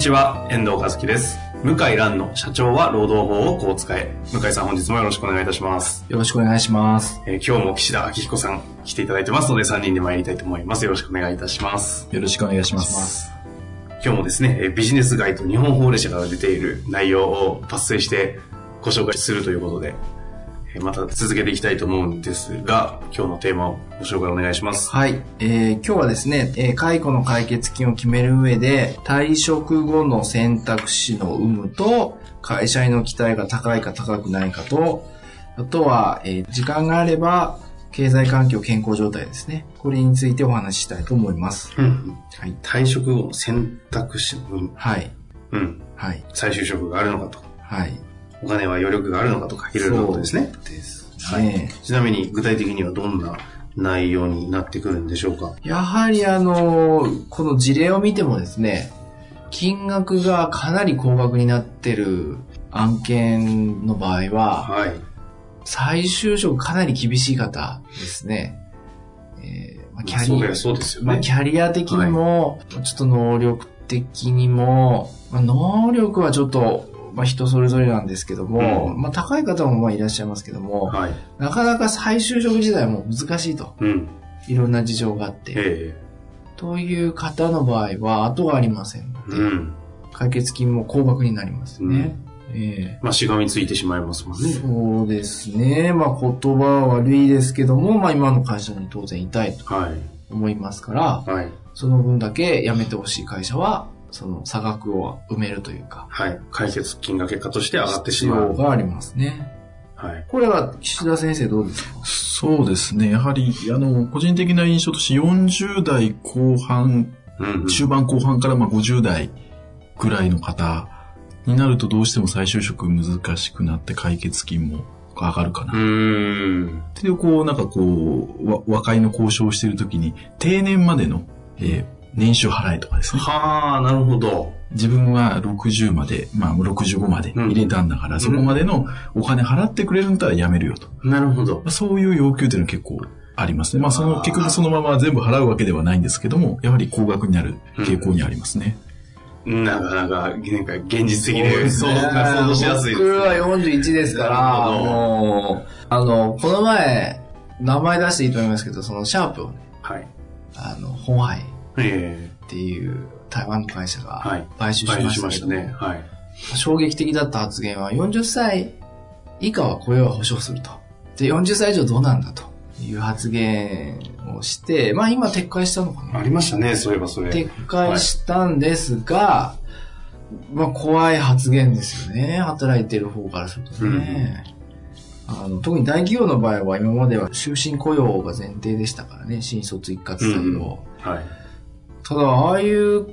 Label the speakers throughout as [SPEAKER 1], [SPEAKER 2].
[SPEAKER 1] にちは、遠藤和樹です。向井蘭の社長は労働法をこう使え。向井さん本日もよろしくお願いいたします。
[SPEAKER 2] よろしくお願いします。
[SPEAKER 1] えー今日も岸田明彦さん来ていただいてますので3人で参りたいと思います。よろしくお願いいたします。
[SPEAKER 2] よろしくお願いします。
[SPEAKER 1] 今日もですね、えービジネス街と日本法令社から出ている内容を抜粋してご紹介するということで、えーまた続けていきたいと思うんですが、今日のテーマをご紹介お願いします。
[SPEAKER 2] はい。えー今日はですね、えー解雇の解決金を決める上で、退職後の選択肢の有無と、会社への期待が高いか高くないかと、あとは、えー時間があれば、経済環境、健康状態ですね。これについてお話ししたいと思います。
[SPEAKER 1] うん
[SPEAKER 2] はい。
[SPEAKER 1] 退職後の選択肢の有無
[SPEAKER 2] はい。
[SPEAKER 1] うん。
[SPEAKER 2] はい。
[SPEAKER 1] 再就職があるのかとか、
[SPEAKER 2] はい。
[SPEAKER 1] お金は余力があるのかとか、いろいろなことですね。
[SPEAKER 2] です
[SPEAKER 1] はい
[SPEAKER 2] ね。
[SPEAKER 1] ちなみに具体的にはどんな内容になってくるんでしょうか？
[SPEAKER 2] やはりあの、この事例を見てもですね、金額がかなり高額になってる案件の場合は、
[SPEAKER 1] はい。
[SPEAKER 2] 再就職かなり厳しい方ですね。えーまあキャリア
[SPEAKER 1] そうですよ
[SPEAKER 2] まあ、
[SPEAKER 1] ね。
[SPEAKER 2] キャリア的にも、ちょっと能力的にも、まあ、能力はちょっと、まあ、人それぞれなんですけども、
[SPEAKER 1] うん
[SPEAKER 2] まあ、高い方もまあいらっしゃいますけども、
[SPEAKER 1] はい。
[SPEAKER 2] なかなか再就職自体も難しいと。
[SPEAKER 1] うん。
[SPEAKER 2] いろんな事情があって。
[SPEAKER 1] え
[SPEAKER 2] という方の場合は、後がありませんので、
[SPEAKER 1] えうん。
[SPEAKER 2] 解決金も高額になりますね。え
[SPEAKER 1] まあ、しがみついてしまいますもん
[SPEAKER 2] え
[SPEAKER 1] ね。
[SPEAKER 2] そうですね。まあ言葉は悪いですけども、まあ今の会社に当然いたいと
[SPEAKER 1] はい。
[SPEAKER 2] 思いますから、
[SPEAKER 1] はい。
[SPEAKER 2] その分だけ辞めてほしい会社は、その差額を埋めるというか、
[SPEAKER 1] はい。解決金が結果として上がってし
[SPEAKER 2] 必
[SPEAKER 1] まう。
[SPEAKER 2] 要がありますね。
[SPEAKER 1] はい。
[SPEAKER 2] これは岸田先生どうですか？
[SPEAKER 3] そうですね。やはり、あの、個人的な印象として40代後半、
[SPEAKER 1] うんうん。
[SPEAKER 3] 中盤後半からまあ50代ぐらいの方になるとどうしても再就職難しくなって解決金も上がるかな。
[SPEAKER 1] うーん。
[SPEAKER 3] で、こう、なんかこう、わ和解の交渉をしているときに、定年までの、えー年収払いとかですね。
[SPEAKER 1] はあ、なるほど。
[SPEAKER 3] 自分は60まで、まあ65まで入れたんだから、そこまでのお金払ってくれるんだったら辞めるよと。
[SPEAKER 1] なるほど
[SPEAKER 3] ま。あそういう要求っていうのは結構ありますね。まあその結局そのまま全部払うわけではないんですけども、やはり高額になる傾向にありますね。
[SPEAKER 1] なかなか、なんか現実的で想像が想像しやすいですね。
[SPEAKER 2] 僕は41ですから、もう、あの、この前、名前出していいと思いますけど、そのシャープをね、
[SPEAKER 1] はい。
[SPEAKER 2] あの、ホハイ
[SPEAKER 1] え
[SPEAKER 2] っていう台湾の会社が
[SPEAKER 1] はい
[SPEAKER 2] 買収しまし
[SPEAKER 1] たね。はい。
[SPEAKER 2] 衝撃的だった発言は40歳以下は雇用は保障すると。で、40歳以上どうなんだという発言をして、まあ今撤回したのかな
[SPEAKER 1] ありましたね、そういえばそれ。
[SPEAKER 2] 撤回したんですが、まあ怖い発言ですよね。働いてる方からするとね。あの特に大企業の場合は今までは終身雇用が前提でしたからね。新卒一括採用。
[SPEAKER 1] はい。
[SPEAKER 2] ただ、ああいう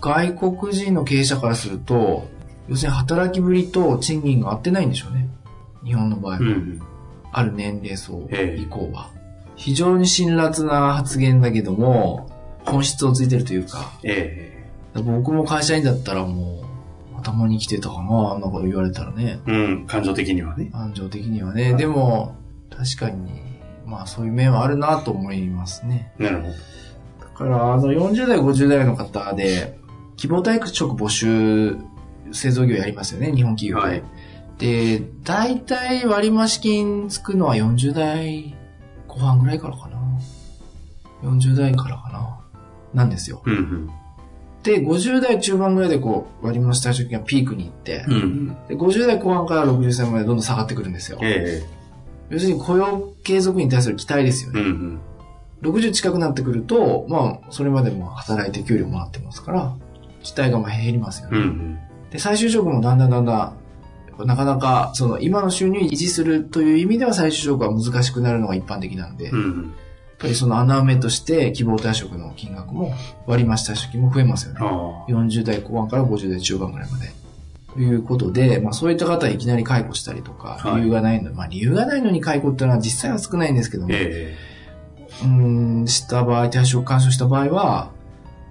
[SPEAKER 2] 外国人の経営者からすると、要するに働きぶりと賃金が合ってないんでしょうね。日本の場合は。
[SPEAKER 1] うん。
[SPEAKER 2] ある年齢層
[SPEAKER 1] ええ
[SPEAKER 2] 以降は。非常に辛辣な発言だけども、本質をついてるというか、
[SPEAKER 1] え
[SPEAKER 2] 僕も会社員だったらもう、頭に来てたかな、あんなこと言われたらね。
[SPEAKER 1] えうん。感情的にはね。
[SPEAKER 2] 感情的にはね。でも、確かに、まあそういう面はあるなと思いますね。
[SPEAKER 1] なるほど。
[SPEAKER 2] だから、あの、40代、50代の方で、希望退職募集、製造業やりますよね、日本企業で。
[SPEAKER 1] はい
[SPEAKER 2] で、大体割増金つくのは40代後半ぐらいからかな。40代からかな。なんですよ。
[SPEAKER 1] うんうん。
[SPEAKER 2] で、50代中盤ぐらいでこう、割増退職金がピークに行って、
[SPEAKER 1] うん。
[SPEAKER 2] で50代後半から60歳までどんどん下がってくるんですよ。
[SPEAKER 1] え
[SPEAKER 2] 要するに雇用継続に対する期待ですよ
[SPEAKER 1] えう
[SPEAKER 2] ね。
[SPEAKER 1] ん
[SPEAKER 2] 60近くなってくると、まあ、それまでも働いて給料もらってますから、期待がまあ減りますよ
[SPEAKER 1] うん。う
[SPEAKER 2] ね。
[SPEAKER 1] ん
[SPEAKER 2] で、再就職もだんだんだんだん、なかなか、その、今の収入を維持するという意味では再就職は難しくなるのが一般的なんで、
[SPEAKER 1] うん。うん。
[SPEAKER 2] ぱりその穴埋めとして希望退職の金額も割増退職金も増えますよね。
[SPEAKER 1] あ
[SPEAKER 2] 40代後半から50代中盤ぐらいまで。ということで、まあそういった方はいきなり解雇したりとか、
[SPEAKER 1] はい
[SPEAKER 2] 理由がないの、まあ理由がないのに解雇っていうのは実際は少ないんですけども、
[SPEAKER 1] え
[SPEAKER 2] うーん、した場合、退職干渉した場合は、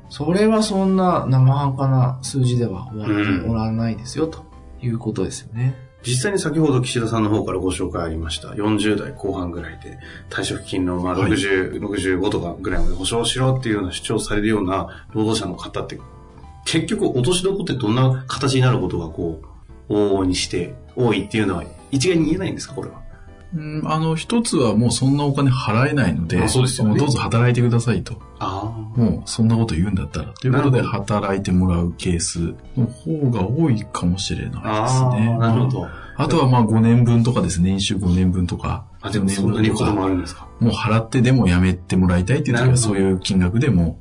[SPEAKER 2] それはそんな生半可な数字では終わっておらないですよ、ということですよね。
[SPEAKER 1] 実際に先ほど岸田さんの方からご紹介ありました、40代後半ぐらいで退職金のまあ
[SPEAKER 3] はい
[SPEAKER 1] 60、65とかぐらいまで保証しろっていうような主張されるような労働者の方って、結局落としどこってどんな形になることがこう、往々にして多いっていうのは一概に言えないんですか、これは。
[SPEAKER 3] うん、あの、一つはもうそんなお金払えないので、
[SPEAKER 1] うでね
[SPEAKER 3] もどうぞ働いてくださいと。
[SPEAKER 1] あ
[SPEAKER 3] もうそんなこと言うんだったら。ということで働いてもらうケースの方が多いかもしれないです
[SPEAKER 1] あ
[SPEAKER 3] ね。
[SPEAKER 1] なるほど。
[SPEAKER 3] あとはまあ5年分とかですね、年収5年分とか。
[SPEAKER 1] あ、でもそんなに子供あるんですか？
[SPEAKER 3] もう払ってでもやめてもらいたいっていう時はそういう金額でも、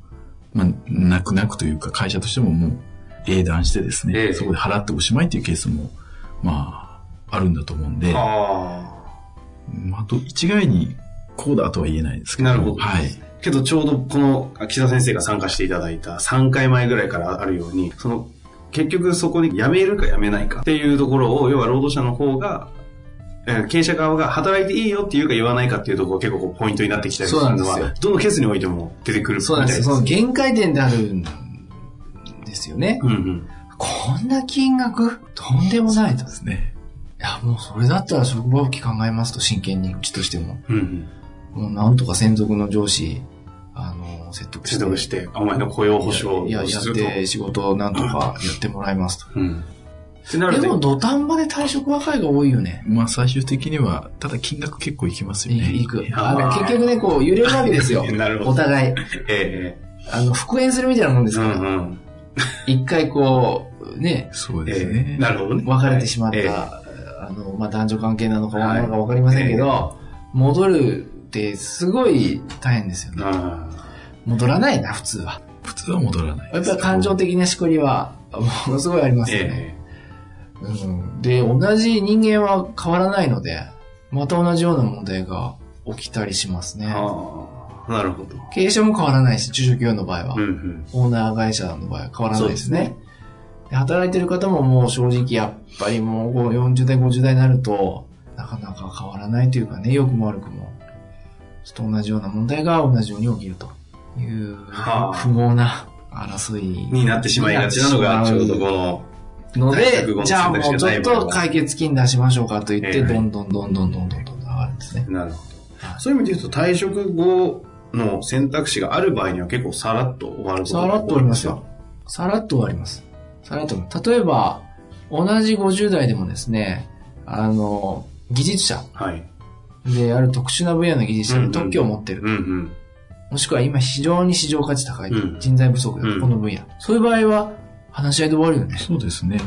[SPEAKER 3] まあ、泣く泣くというか会社としてももう英断してですね、
[SPEAKER 1] ええ
[SPEAKER 3] そこで払っておしまいっていうケースも、まあ、あるんだと思うんで、
[SPEAKER 1] あ
[SPEAKER 3] まあ、と一概にこうだとは言えないですけど。
[SPEAKER 1] なるほど
[SPEAKER 3] はい。
[SPEAKER 1] あ。けどちょうどこの岸田先生が参加していただいた3回前ぐらいからあるように、その結局そこに辞めるか辞めないかっていうところを、要は労働者の方が、えー経営者側が働いていいよっていうか言わないかっていうところが結構ポイントになってきたりするのは
[SPEAKER 2] そうなんで、
[SPEAKER 1] どのケースにおいても出てくるみたいです。
[SPEAKER 2] そうなんですよ。その限界点であるんですよね。
[SPEAKER 1] うんうん。
[SPEAKER 2] こんな金額とんでもないと。い
[SPEAKER 3] ですね。
[SPEAKER 2] や、もうそれだったら職場復帰考えますと、真剣に、うちとしても。
[SPEAKER 1] うんうん。
[SPEAKER 2] もうなんとか専属の上司、あの、説得して。
[SPEAKER 1] 説得して、お前の雇用保障を
[SPEAKER 2] いや、やっ。て仕事をなんとかやってもらいますと。
[SPEAKER 1] うん。ってなる
[SPEAKER 2] でも
[SPEAKER 1] と、
[SPEAKER 2] 土壇場で退職若いが多いよね。
[SPEAKER 3] まあ最終的には、ただ金額結構いきますよね。
[SPEAKER 2] いく。結局ね、こう、揺れるわけですよ。
[SPEAKER 1] なるほど
[SPEAKER 2] お互い。
[SPEAKER 1] え
[SPEAKER 2] あの、復縁するみたいなもんですから。
[SPEAKER 1] んうん。
[SPEAKER 2] 一回こう、ね、
[SPEAKER 3] そうです
[SPEAKER 1] え
[SPEAKER 3] ね。
[SPEAKER 1] えなるほどね。
[SPEAKER 2] 別れてしまった、
[SPEAKER 1] ええ
[SPEAKER 2] あの、まあ、男女関係なのか何なのかわかりませんけど、戻るってすごい大変ですよね。
[SPEAKER 1] あ
[SPEAKER 2] 戻らないな、普通は。
[SPEAKER 3] 普通は戻らない
[SPEAKER 2] やっ。ぱり感情的なしこりは、ものすごいありま
[SPEAKER 1] あ
[SPEAKER 2] すよね。
[SPEAKER 1] え
[SPEAKER 2] うん、で、同じ人間は変わらないので、また同じような問題が起きたりしますね。
[SPEAKER 1] なるほど。
[SPEAKER 2] 経営者も変わらないし、中小企業の場合は。
[SPEAKER 1] うんうん。
[SPEAKER 2] オーナー会社の場合は変わらないですね。で働いてる方ももう正直やっぱりもうこう40代、50代になると、なかなか変わらないというかね、良くも悪くも、ちょっと同じような問題が同じように起きるという、
[SPEAKER 1] はあ
[SPEAKER 2] 不毛な争い
[SPEAKER 1] になってしまいがちなのが、ちょうどこの、
[SPEAKER 2] ので、じゃあもうちょっと解決金出しましょうかと言って、
[SPEAKER 1] ええ
[SPEAKER 2] どんどんどんどんどんどんどん上がるんですね。
[SPEAKER 1] なるほど。そういう意味で言うと、退職後の選択肢がある場合には結構さらっと終わることが
[SPEAKER 2] さらっと終わりますよ。。さらっと終わります。さらっと終わります。例えば、同じ50代でもですね、あの、技術者
[SPEAKER 1] はい。
[SPEAKER 2] である特殊な分野の技術者
[SPEAKER 1] うんうん
[SPEAKER 2] で特許を持ってる。
[SPEAKER 1] うんうん。
[SPEAKER 2] もしくは今非常に市場価値高い
[SPEAKER 1] うん
[SPEAKER 2] 人材不足だ、
[SPEAKER 1] うん
[SPEAKER 2] この分野。そういう場合は話し合いで終わるよね。
[SPEAKER 3] そうですね。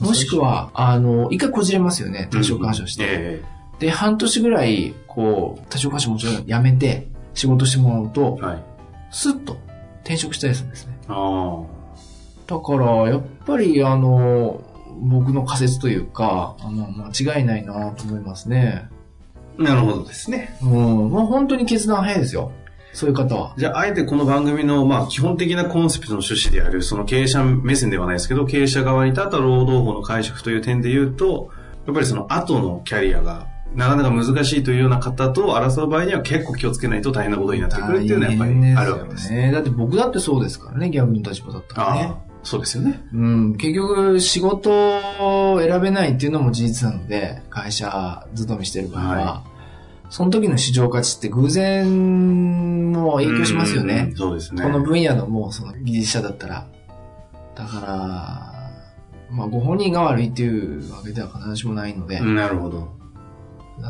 [SPEAKER 2] もしくは、あの、一回こじれますよね。多少干渉して。
[SPEAKER 1] え
[SPEAKER 2] で、半年ぐらい、こう、多少干渉もちろんやめて、仕事してもらうと
[SPEAKER 1] え、はい。
[SPEAKER 2] スッと転職したりするんですね。
[SPEAKER 1] あ
[SPEAKER 2] だから、やっぱり、あの、僕の仮説というか、あの、間違いないなと思いますね。
[SPEAKER 1] あ。なるほどですね。
[SPEAKER 2] うん。まあ本当に決断早いですよ。そういう方は。
[SPEAKER 1] じゃあ、あえてこの番組の、まあ、基本的なコンセプトの趣旨である、その経営者目線ではないですけど、経営者側に立った労働法の解釈という点で言うと、やっぱりその後のキャリアが、なかなか難しいというような方と争う場合には結構気をつけないと大変なことになってくるっていうのはやっぱりあるわけです。
[SPEAKER 2] ね。だって僕だってそうですからね、逆の立場だったらね
[SPEAKER 1] そうですよね。
[SPEAKER 2] うん、結局仕事を選べないっていうのも事実なので、会社勤めしてる場合は、
[SPEAKER 1] は
[SPEAKER 2] その時の市場価値って偶然も影響しますよね
[SPEAKER 1] うん。そうですね。
[SPEAKER 2] この分野のもうその技術者だったら。だから、まあご本人が悪いっていうわけでは必ずしもないので、
[SPEAKER 1] うんなるほど。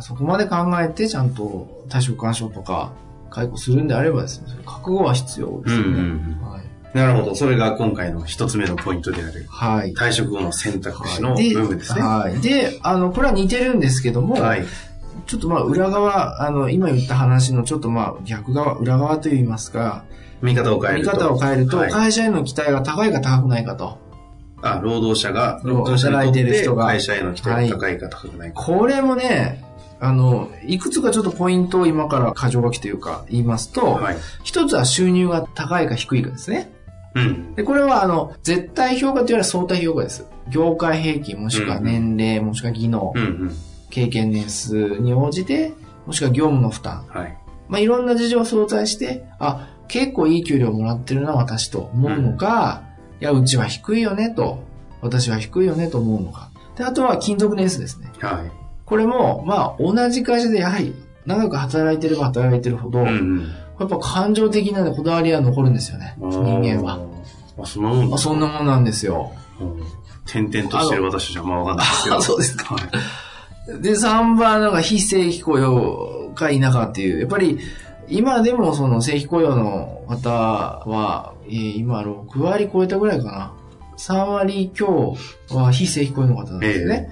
[SPEAKER 2] そこまで考えてちゃんと退職干渉とか解雇するんであればですね、覚悟は必要ですよね。
[SPEAKER 1] うんうんうん
[SPEAKER 2] はい。
[SPEAKER 1] なるほど。それが今回の一つ目のポイントである、
[SPEAKER 2] はい。
[SPEAKER 1] 退職後の選択肢の
[SPEAKER 2] はい
[SPEAKER 1] 部分ですね。
[SPEAKER 2] はい。で、あの、これは似てるんですけども、
[SPEAKER 1] はい。
[SPEAKER 2] ちょっとまあ裏側、あの、今言った話のちょっとまあ逆側、裏側といいますか、
[SPEAKER 1] 見方を変え
[SPEAKER 2] 見
[SPEAKER 1] ると。
[SPEAKER 2] 方を変えると、
[SPEAKER 1] はい
[SPEAKER 2] 会社への期待が高いか高くないかと。
[SPEAKER 1] あ、労働者が、労働者にとって
[SPEAKER 2] 働いてる人が
[SPEAKER 1] 会社への期待が高いか高くないか。
[SPEAKER 2] これもね、あの、いくつかちょっとポイントを今から箇条書きというか言いますと、
[SPEAKER 1] はい。
[SPEAKER 2] 一つは収入が高いか低いかですね。
[SPEAKER 1] うん。
[SPEAKER 2] で、これはあの、絶対評価というよりは相対評価です。業界平均もしくは年齢、もしくは技能、
[SPEAKER 1] うんうん。
[SPEAKER 2] 経験年数に応じて、もしくは業務の負担。
[SPEAKER 1] はい。
[SPEAKER 2] まあ、いろんな事情を相対して、あ、結構いい給料もらってるな、私と思うのか、いや、うちは低いよね、と。私は低いよね、と思うのか。で、あとは勤続年数ですね。
[SPEAKER 1] はい。
[SPEAKER 2] これも、まあ、同じ会社でやはり、長く働いてれば働いてるほど、
[SPEAKER 1] うんうん。
[SPEAKER 2] やっぱ感情的なこだわりは残るんですよね、人間は。
[SPEAKER 1] あ、そんなもん
[SPEAKER 2] まあ、そんなもんなんですよ。
[SPEAKER 1] うん点々としてる私じゃまあわかんないですけど。
[SPEAKER 2] あそうですか
[SPEAKER 1] はい。
[SPEAKER 2] で、3番、なんか非正規雇用か否かっていう、やっぱり、今でもその正規雇用の方は、えー今6割超えたぐらいかな。3割強は非正規雇用の方なんですよね。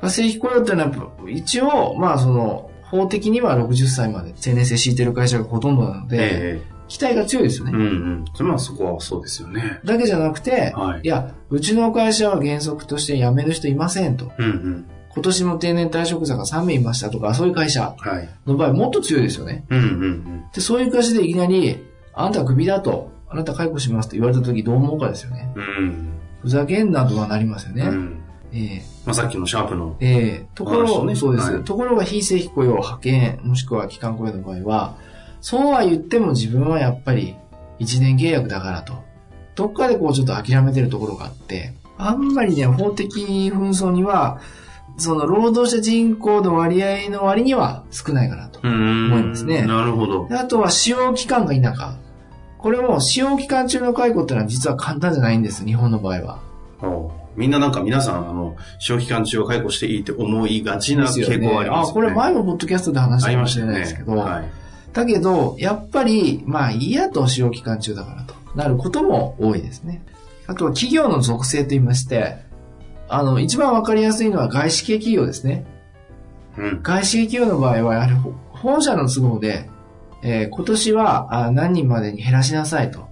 [SPEAKER 2] まあ正規雇用っていうのは一応、まあその、法的には60歳まで定年制敷いてる会社がほとんどなので、
[SPEAKER 1] え
[SPEAKER 2] 期待が強いですよね。
[SPEAKER 1] えうんうん。それまあそこはそうですよね。
[SPEAKER 2] だけじゃなくて、
[SPEAKER 1] はい
[SPEAKER 2] いや、うちの会社は原則として辞める人いませんと。
[SPEAKER 1] うんうん。
[SPEAKER 2] 今年も定年退職者が3名いましたとか、そういう会社
[SPEAKER 1] はい。
[SPEAKER 2] の場合もっと強いですよね。
[SPEAKER 1] うんうん
[SPEAKER 2] で、そういう会社でいきなり、あなたクビだと、あなた解雇しますと言われた時どう思うかですよね。
[SPEAKER 1] うん。うん。
[SPEAKER 2] ふざけんなとはなりますよね。
[SPEAKER 1] うん。
[SPEAKER 2] ええ
[SPEAKER 1] まあさっきのシャープの。
[SPEAKER 2] ええところ、そうです、
[SPEAKER 1] はい
[SPEAKER 2] ところが非正規雇用、派遣、もしくは期間雇用の場合は、そうは言っても自分はやっぱり1年契約だからと。どっかでこうちょっと諦めてるところがあって、あんまりね、法的紛争には、その労働者人口の割合の割には少ないかなと。
[SPEAKER 1] うん
[SPEAKER 2] 思いますね
[SPEAKER 1] なるほど。
[SPEAKER 2] であとは使用期間が否か。これも使用期間中の解雇っていうのは実は簡単じゃないんです、日本の場合は。
[SPEAKER 1] おみんななんか皆さん、あの、使用期間中は解雇していいって思いがちな傾向はありますよね。
[SPEAKER 2] これ前もポッドキャストで話したかもしれ。ないですけど、
[SPEAKER 1] はい。
[SPEAKER 2] だけど、やっぱり、まあいいやと使用期間中だからとなることも多いですね。あとは企業の属性と言いまして、あの、一番わかりやすいのは外資系企業ですね。
[SPEAKER 1] うん。
[SPEAKER 2] 外資系企業の場合は、やはりほ本社の都合で、えー今年はあ何人までに減らしなさいと。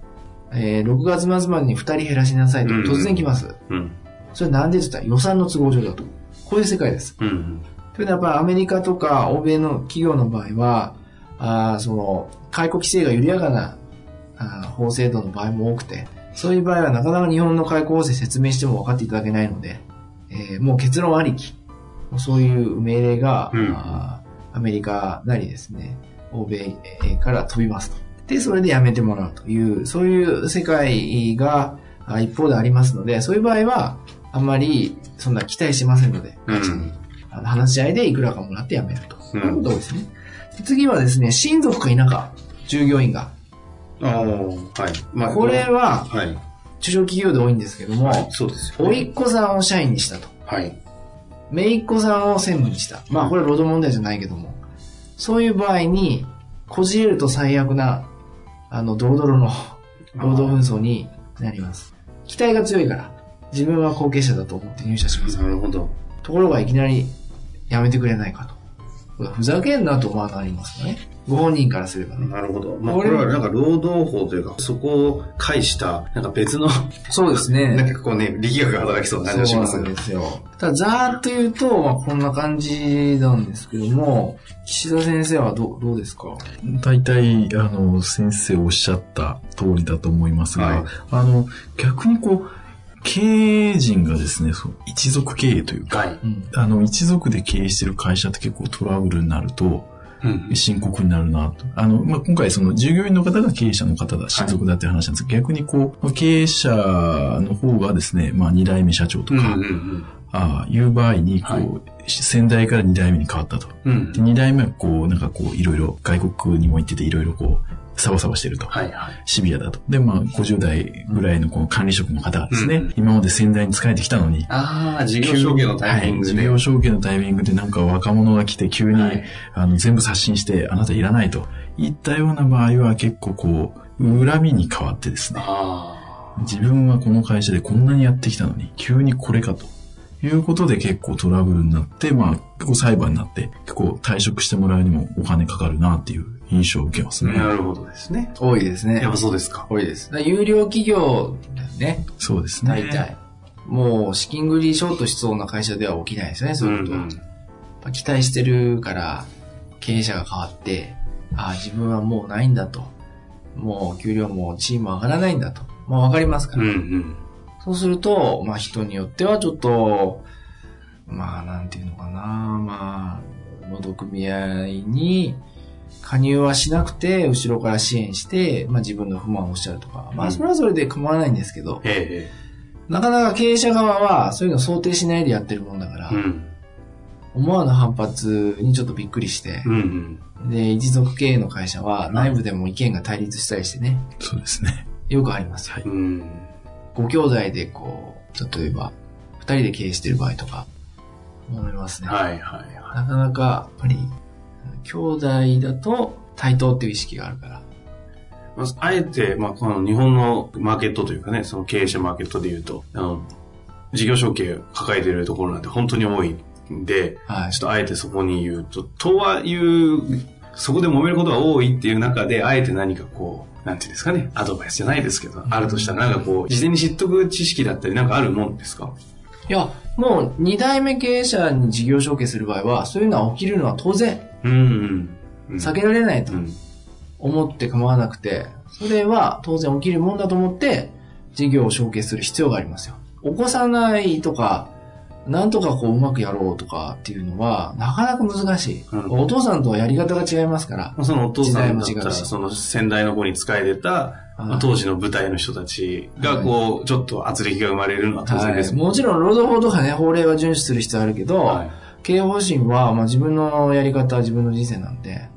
[SPEAKER 2] えー6月末までに2人減らしなさいと
[SPEAKER 1] うんうん
[SPEAKER 2] 突然来ます。
[SPEAKER 1] うん。
[SPEAKER 2] それなんでって言ったら予算の都合上だと。こういう世界です。
[SPEAKER 1] うん。
[SPEAKER 2] というのはやっぱりアメリカとか欧米の企業の場合は、あーその、解雇規制が緩やかなあー法制度の場合も多くて、そういう場合はなかなか日本の解雇法制説明しても分かっていただけないので、えーもう結論ありき。そういう命令が、
[SPEAKER 1] うん
[SPEAKER 2] アメリカなりですね、欧米えーから飛びますと。で、それでやめてもらうという、そういう世界があ一方でありますので、そういう場合は、あんまりそんな期待しませんので、に。あの話し合いでいくらかもらって辞めると。
[SPEAKER 1] うん
[SPEAKER 2] いうことですね？で次はですね、親族か否か、従業員が。
[SPEAKER 1] ああ、はい。ま
[SPEAKER 2] これは、
[SPEAKER 1] はい。
[SPEAKER 2] 中小企業で多いんですけども、
[SPEAKER 1] はい。そうですよ、
[SPEAKER 2] おいっ子さんを社員にしたと。
[SPEAKER 1] はい。
[SPEAKER 2] 姪っ子さんを専務にした。まあ、これは労働問題じゃないけども。そういう場合に、こじれると最悪な、あの、ドロドロの労働紛争になります。期待が強いから、自分は後継者だと思って入社します。
[SPEAKER 1] なるほど。
[SPEAKER 2] ところがいきなりやめてくれないかと。ふざけんなと思わなりますよね。ご本人からすればね。
[SPEAKER 1] なるほど。まあ、
[SPEAKER 2] これ
[SPEAKER 1] はなんか労働法というか、そこを介した、なんか別の、
[SPEAKER 2] そうですね。
[SPEAKER 1] なんかこうね、力学が働きそうな感じがしますね
[SPEAKER 2] そうなん。ですよ。ただ、ざーっと言うと、まあ、こんな感じなんですけども、岸田先生はどうどうですか？
[SPEAKER 3] 大体、あの、先生おっしゃった通りだと思いますが、
[SPEAKER 1] はい
[SPEAKER 3] あの、逆にこう、経営陣がですね、そう一族経営というか、
[SPEAKER 1] はい。
[SPEAKER 2] うん。
[SPEAKER 3] あの、一族で経営してる会社って結構トラブルになると、
[SPEAKER 1] うん。
[SPEAKER 3] 深刻になるなと。あの、まあ、今回その従業員の方が経営者の方だ、親族だっていう話なんですけど、逆にこう、経営者の方がですね、まあ、二代目社長とか、
[SPEAKER 1] うんうん
[SPEAKER 3] ああいう場合に、こう、
[SPEAKER 1] はい
[SPEAKER 3] 先代から二代目に変わったと。
[SPEAKER 1] うん。うん
[SPEAKER 3] で、。二代目はこう、なんかこう、いろいろ外国にも行ってて、いろいろこう、サバサバしてると。
[SPEAKER 1] はいはい。
[SPEAKER 3] シビアだと。で、まあ、50代ぐらいのこの管理職の方がですね、
[SPEAKER 1] うん
[SPEAKER 3] 今まで先代に仕えてきたのに、
[SPEAKER 1] ああ、事業承継のタイミングで。
[SPEAKER 3] はい、事業承継のタイミングでなんか若者が来て急に、
[SPEAKER 1] はい
[SPEAKER 3] あの全部刷新してあなたいらないといったような場合は結構こう恨みに変わってですね
[SPEAKER 1] あ
[SPEAKER 3] 自分はこの会社でこんなにやってきたのに急にこれかということで結構トラブルになってまあ結構裁判になって結構退職してもらうにもお金かかるなっていう印象を受けます
[SPEAKER 1] あ。
[SPEAKER 3] ね。
[SPEAKER 1] なるほどですね。
[SPEAKER 2] 多いですね
[SPEAKER 1] やっ。ぱそうですか。
[SPEAKER 2] 多いです。有料企業だよね。
[SPEAKER 3] そうですね。
[SPEAKER 2] 大体。もう、資金繰りショートしそうな会社では起きないですね、そういうこと期待してるから、経営者が変わって、ああ、自分はもうないんだと。もう給料もチーム上がらないんだと。まあわかりますか
[SPEAKER 1] うん
[SPEAKER 2] ら。
[SPEAKER 1] うん。
[SPEAKER 2] そうすると、まあ人によってはちょっと、まあなんていうのかな、まあ、労働組合に加入はしなくて、後ろから支援して、まあ自分の不満をおっしゃるとか、ま
[SPEAKER 1] うん
[SPEAKER 2] あそれはそれで構わないんですけど、
[SPEAKER 1] え
[SPEAKER 2] なかなか経営者側はそういうのを想定しないでやってるもんだから、
[SPEAKER 1] えうん。
[SPEAKER 2] 思わぬ反発にちょっとびっくりして
[SPEAKER 1] う、んうん。
[SPEAKER 2] で、一族経営の会社は内部でも意見が対立したりしてね、
[SPEAKER 3] そうですね。
[SPEAKER 2] よくありますよ。
[SPEAKER 1] うん。
[SPEAKER 2] ご兄弟でこう、例えば、二人で経営してる場合とか、思いますね。
[SPEAKER 1] はいはいは
[SPEAKER 2] なかなか、やっぱり、兄弟だと対等っていう意識があるから。
[SPEAKER 1] い。まず、あえて、まあ、この日本のマーケットというかね、その経営者マーケットで言うと、あの、事業承継を抱えているところなんて本当に多いんで、
[SPEAKER 2] はい
[SPEAKER 1] ちょっ。とあえてそこに言うと、とはいう、そこで揉めることが多いっていう中で、あえて何かこう、なんていうんですかね、アドバイスじゃないですけど、あるとしたら、なんかこう、事前に知っとく知識だったりなんかあるもんですか？
[SPEAKER 2] いや、もう二代目経営者に事業承継する場合は、そういうのは起きるのは当然、
[SPEAKER 1] うんうん。うん
[SPEAKER 2] 避けられないと
[SPEAKER 1] うん。
[SPEAKER 2] 思って構わなくて、それは当然起きるもんだと思って、事業を承継する必要がありますよ。起こさないとか、なんとかこううまくやろうとかっていうのは、なかなか難しい。
[SPEAKER 1] うん。
[SPEAKER 2] お父さんとはやり方が違いますから。
[SPEAKER 1] そのお父さんだったら、その先代の子に仕えてた、まあ当時の部隊の人たちが、こう、ちょっと圧力が生まれるのは当然です
[SPEAKER 2] はい、もちろん労働法とかね、法令は遵守する必要あるけど、
[SPEAKER 1] はい。
[SPEAKER 2] 経営方針は、まあ、自分のやり方は自分の人生なんで、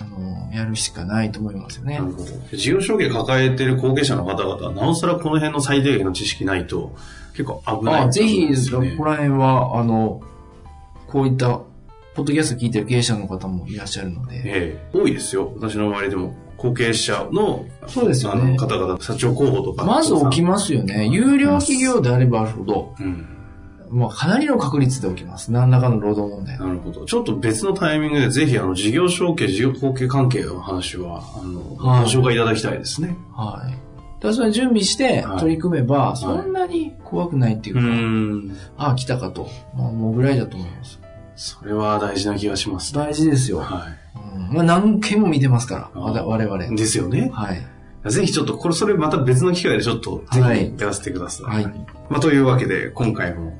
[SPEAKER 2] あの、やるしかないと思いますよね。
[SPEAKER 1] なるほど。事業承継抱えてる後継者の方々は、なおさらこの辺の最低限の知識ないと、結構危ない、
[SPEAKER 2] あぜひ、ここら辺は、あの、こういった、ポッドキャスト聞いてる経営者の方もいらっしゃるので、
[SPEAKER 1] ええ多いですよ。私の周りでも、後継者の、
[SPEAKER 2] そうですよね
[SPEAKER 1] あの方々、社長候補とか。
[SPEAKER 2] まず起きますよね。有料企業であればあるほど、
[SPEAKER 1] うん。
[SPEAKER 2] まあ、かなりの確率で起きます。何らかの労働問題。
[SPEAKER 1] なるほど。ちょっと別のタイミングで、ぜひ、あの、事業承継、事業後継関係の話は、あの、
[SPEAKER 2] はい
[SPEAKER 1] ご紹介いただきたいですね。
[SPEAKER 2] はい。だそれ準備して
[SPEAKER 1] はい
[SPEAKER 2] 取り組めば、そんなに怖くないっていう
[SPEAKER 1] う
[SPEAKER 2] か、
[SPEAKER 1] ん。
[SPEAKER 2] ああ、来たかと。まあもうぐらいだと思います。
[SPEAKER 1] それは大事な気がします。
[SPEAKER 2] 大事ですよ。
[SPEAKER 1] は
[SPEAKER 2] うんまあ、何件も見てますから、我々。
[SPEAKER 1] い。ですよね。
[SPEAKER 2] はい。
[SPEAKER 1] ぜひちょっと、これ、それまた別の機会でちょっと、ぜ
[SPEAKER 2] はい
[SPEAKER 1] ひやらせてください。
[SPEAKER 2] はい。
[SPEAKER 1] まあ、というわけで、今回も、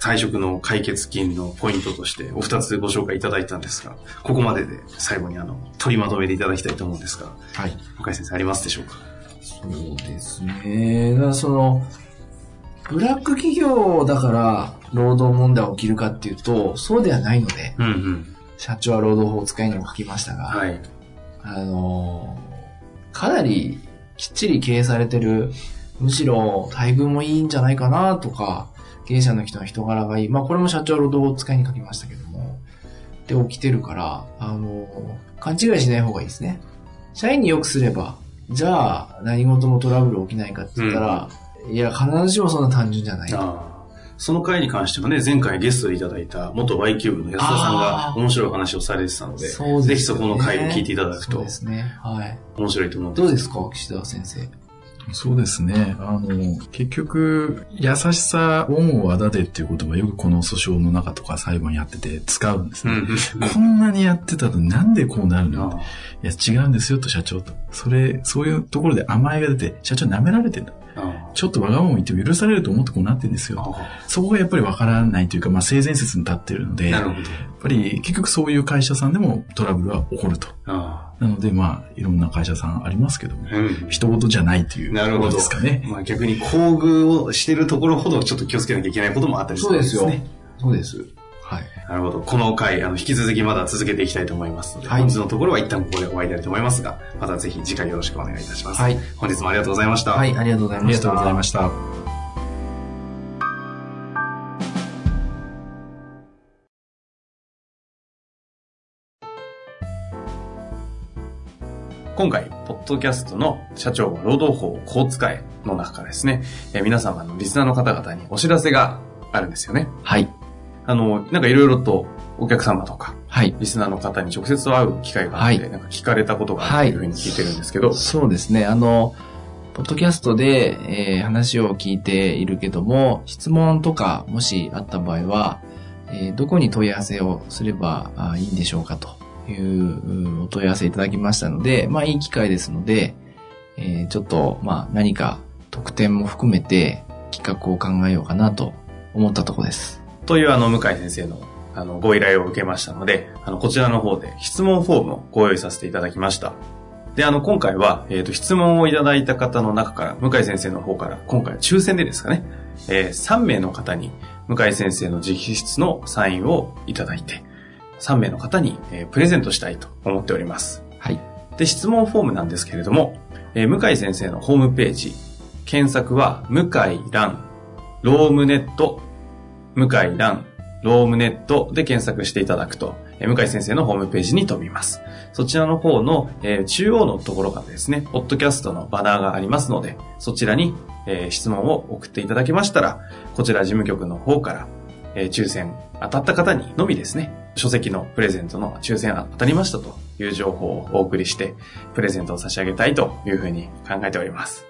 [SPEAKER 1] 退職の解決金のポイントとして、お二つご紹介いただいたんですが、ここまでで最後にあの、取りまとめていただきたいと思うんですが、
[SPEAKER 2] はい。
[SPEAKER 1] 向井先生ありますでしょうか？
[SPEAKER 2] そうですね。だその、ブラック企業だから労働問題起きるかっていうと、そうではないので、
[SPEAKER 1] うんうん。
[SPEAKER 2] 社長は労働法を使いにも書きましたが、
[SPEAKER 1] はい。
[SPEAKER 2] あのーかなりきっちり経営されてる、むしろ待遇もいいんじゃないかなとか、経営者の人の人柄がいい。まあこれも社長は労働法を使いに書きましたけども、で起きてるから、あのー勘違いしない方がいいですね。社員によくすれば、じゃあ何事もトラブル起きないかって言ったら、いや、必ずしもそんな単純じゃない。
[SPEAKER 1] その回に関してはね、前回ゲストでいただいた元 Y キューブの安田さんが面白い話をされてたので、
[SPEAKER 2] でね
[SPEAKER 1] ぜひそこの回を聞いていただくと
[SPEAKER 2] そうですね。はい。
[SPEAKER 1] 面白いと思うんです
[SPEAKER 2] どうですか、岸田先生。
[SPEAKER 3] そうですね。あの、結局、優しさ、恩をあだでっていう言葉よくこの訴訟の中とか裁判やってて使うんですね。
[SPEAKER 1] うん。
[SPEAKER 3] こんなにやってたのになんでこうなるの？
[SPEAKER 1] あ
[SPEAKER 3] いや、違うんですよと社長と。それ、そういうところで甘えが出て、社長舐められてんだ。
[SPEAKER 1] あ
[SPEAKER 3] ちょっとわがまま言っても許されると思ってこうなってんですよ。
[SPEAKER 1] あ
[SPEAKER 3] そこがやっぱりわからないというか、まあ性善説に立ってるので、やっ。ぱり結局そういう会社さんでもトラブルは起こると。
[SPEAKER 1] あ
[SPEAKER 3] なのでまあ、いろんな会社さんありますけども、
[SPEAKER 1] あうん。
[SPEAKER 3] 人事じゃないという
[SPEAKER 1] なるほど
[SPEAKER 3] ところですかね。
[SPEAKER 1] まあ逆に厚遇をしているところほどちょっと気をつけなきゃいけないこともあったりするんですね。
[SPEAKER 2] そうです。はい。
[SPEAKER 1] なるほど。この回、あの、引き続きまだ続けていきたいと思いますので、
[SPEAKER 2] はい
[SPEAKER 1] 本日のところは一旦ここで終わりたいと思いますが、またぜひ次回よろしくお願いいたします。
[SPEAKER 2] はい。
[SPEAKER 1] 本日もありがとうございました。
[SPEAKER 2] はい、ありがとうございました。
[SPEAKER 3] ありがとうございました。
[SPEAKER 1] 今回、ポッドキャストの社長は労働法をこう使えの中からですね、えー皆様のリスナーの方々にお知らせがあるんですよね。
[SPEAKER 2] はい。
[SPEAKER 1] あの、なんかいろいろとお客様とか、
[SPEAKER 2] はい。
[SPEAKER 1] リスナーの方に直接会う機会があって、
[SPEAKER 2] はい
[SPEAKER 1] なんか聞かれたことがあるというふうに聞いてるんですけど、
[SPEAKER 2] そうですね。あの、ポッドキャストで、えー話を聞いているけども、質問とかもしあった場合は、えーどこに問い合わせをすればあいいんでしょうかといううお問い合わせいただきましたので、まあいい機会ですので、えーちょっと、まあ何か特典も含めて企画を考えようかなと思ったところです。
[SPEAKER 1] というあの、向井先生のあの、ご依頼を受けましたので、あの、こちらの方で質問フォームをご用意させていただきました。で、あの、今回は、えっ、と、質問をいただいた方の中から、向井先生の方から、今回抽選でですかね、えー3名の方に、向井先生の直筆のサインをいただいて、3名の方に、えープレゼントしたいと思っております。
[SPEAKER 2] はい。
[SPEAKER 1] で、質問フォームなんですけれども、えー向井先生のホームページ、検索は、向井蘭、ロームネット、向井蘭、ロームネットで検索していただくと、向井先生のホームページに飛びます。そちらの方の、えー中央のところからですね、ポッドキャストのバナーがありますので、そちらに、えー質問を送っていただけましたら、こちら事務局の方から、えー抽選当たった方にのみですね、書籍のプレゼントの抽選当たりましたという情報をお送りして、プレゼントを差し上げたいというふうに考えております。